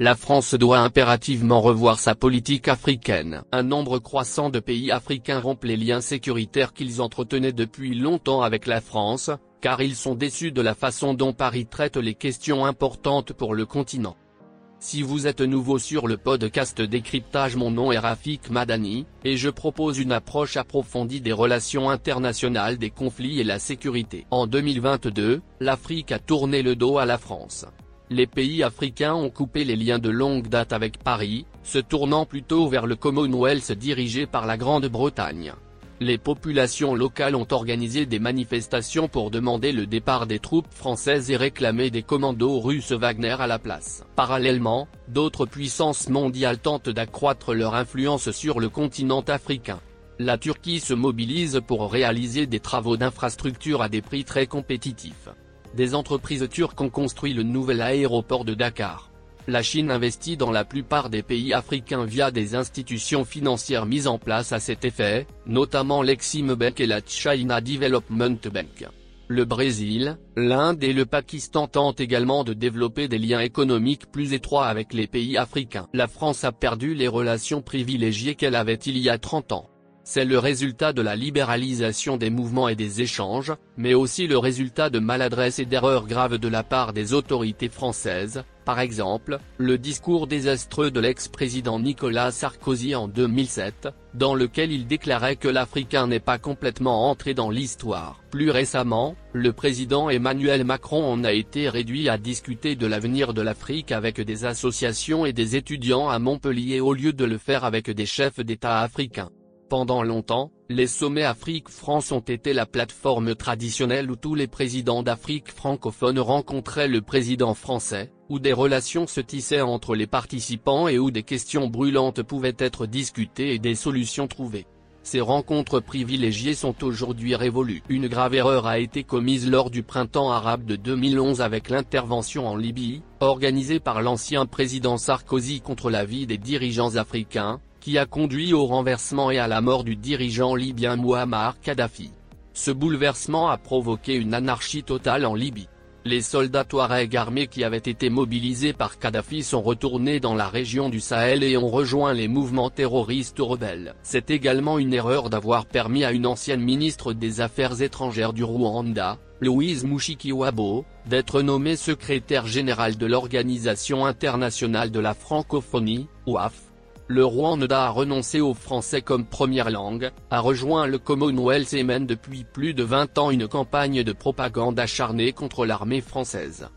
la France doit impérativement revoir sa politique africaine. Un nombre croissant de pays africains rompent les liens sécuritaires qu'ils entretenaient depuis longtemps avec la France, car ils sont déçus de la façon dont Paris traite les questions importantes pour le continent. Si vous êtes nouveau sur le podcast Décryptage mon nom est Rafik Madani, et je propose une approche approfondie des relations internationales des conflits et la sécurité. En 2022, l'Afrique a tourné le dos à la France les pays africains ont coupé les liens de longue date avec Paris, se tournant plutôt vers le Commonwealth dirigé par la Grande-Bretagne. Les populations locales ont organisé des manifestations pour demander le départ des troupes françaises et réclamer des commandos russes Wagner à la place. Parallèlement, d'autres puissances mondiales tentent d'accroître leur influence sur le continent africain. La Turquie se mobilise pour réaliser des travaux d'infrastructure à des prix très compétitifs des entreprises turques ont construit le nouvel aéroport de Dakar. La Chine investit dans la plupart des pays africains via des institutions financières mises en place à cet effet, notamment l'Exim Bank et la China Development Bank. Le Brésil, l'Inde et le Pakistan tentent également de développer des liens économiques plus étroits avec les pays africains. La France a perdu les relations privilégiées qu'elle avait il y a 30 ans. C'est le résultat de la libéralisation des mouvements et des échanges, mais aussi le résultat de maladresses et d'erreurs graves de la part des autorités françaises, par exemple, le discours désastreux de l'ex-président Nicolas Sarkozy en 2007, dans lequel il déclarait que l'Africain n'est pas complètement entré dans l'histoire. Plus récemment, le président Emmanuel Macron en a été réduit à discuter de l'avenir de l'Afrique avec des associations et des étudiants à Montpellier au lieu de le faire avec des chefs d'État africains. Pendant longtemps, les sommets Afrique-France ont été la plateforme traditionnelle où tous les présidents d'Afrique francophone rencontraient le président français, où des relations se tissaient entre les participants et où des questions brûlantes pouvaient être discutées et des solutions trouvées. Ces rencontres privilégiées sont aujourd'hui révolues. Une grave erreur a été commise lors du printemps arabe de 2011 avec l'intervention en Libye, organisée par l'ancien président Sarkozy contre la vie des dirigeants africains, qui a conduit au renversement et à la mort du dirigeant libyen Muammar Kadhafi. Ce bouleversement a provoqué une anarchie totale en Libye. Les soldats Touareg armés qui avaient été mobilisés par Kadhafi sont retournés dans la région du Sahel et ont rejoint les mouvements terroristes rebelles. C'est également une erreur d'avoir permis à une ancienne ministre des Affaires étrangères du Rwanda, Louise Mushikiwabo, d'être nommée secrétaire générale de l'Organisation internationale de la francophonie, OAF, le Rwanda a renoncé au français comme première langue, a rejoint le Commonwealth et mène depuis plus de 20 ans une campagne de propagande acharnée contre l'armée française.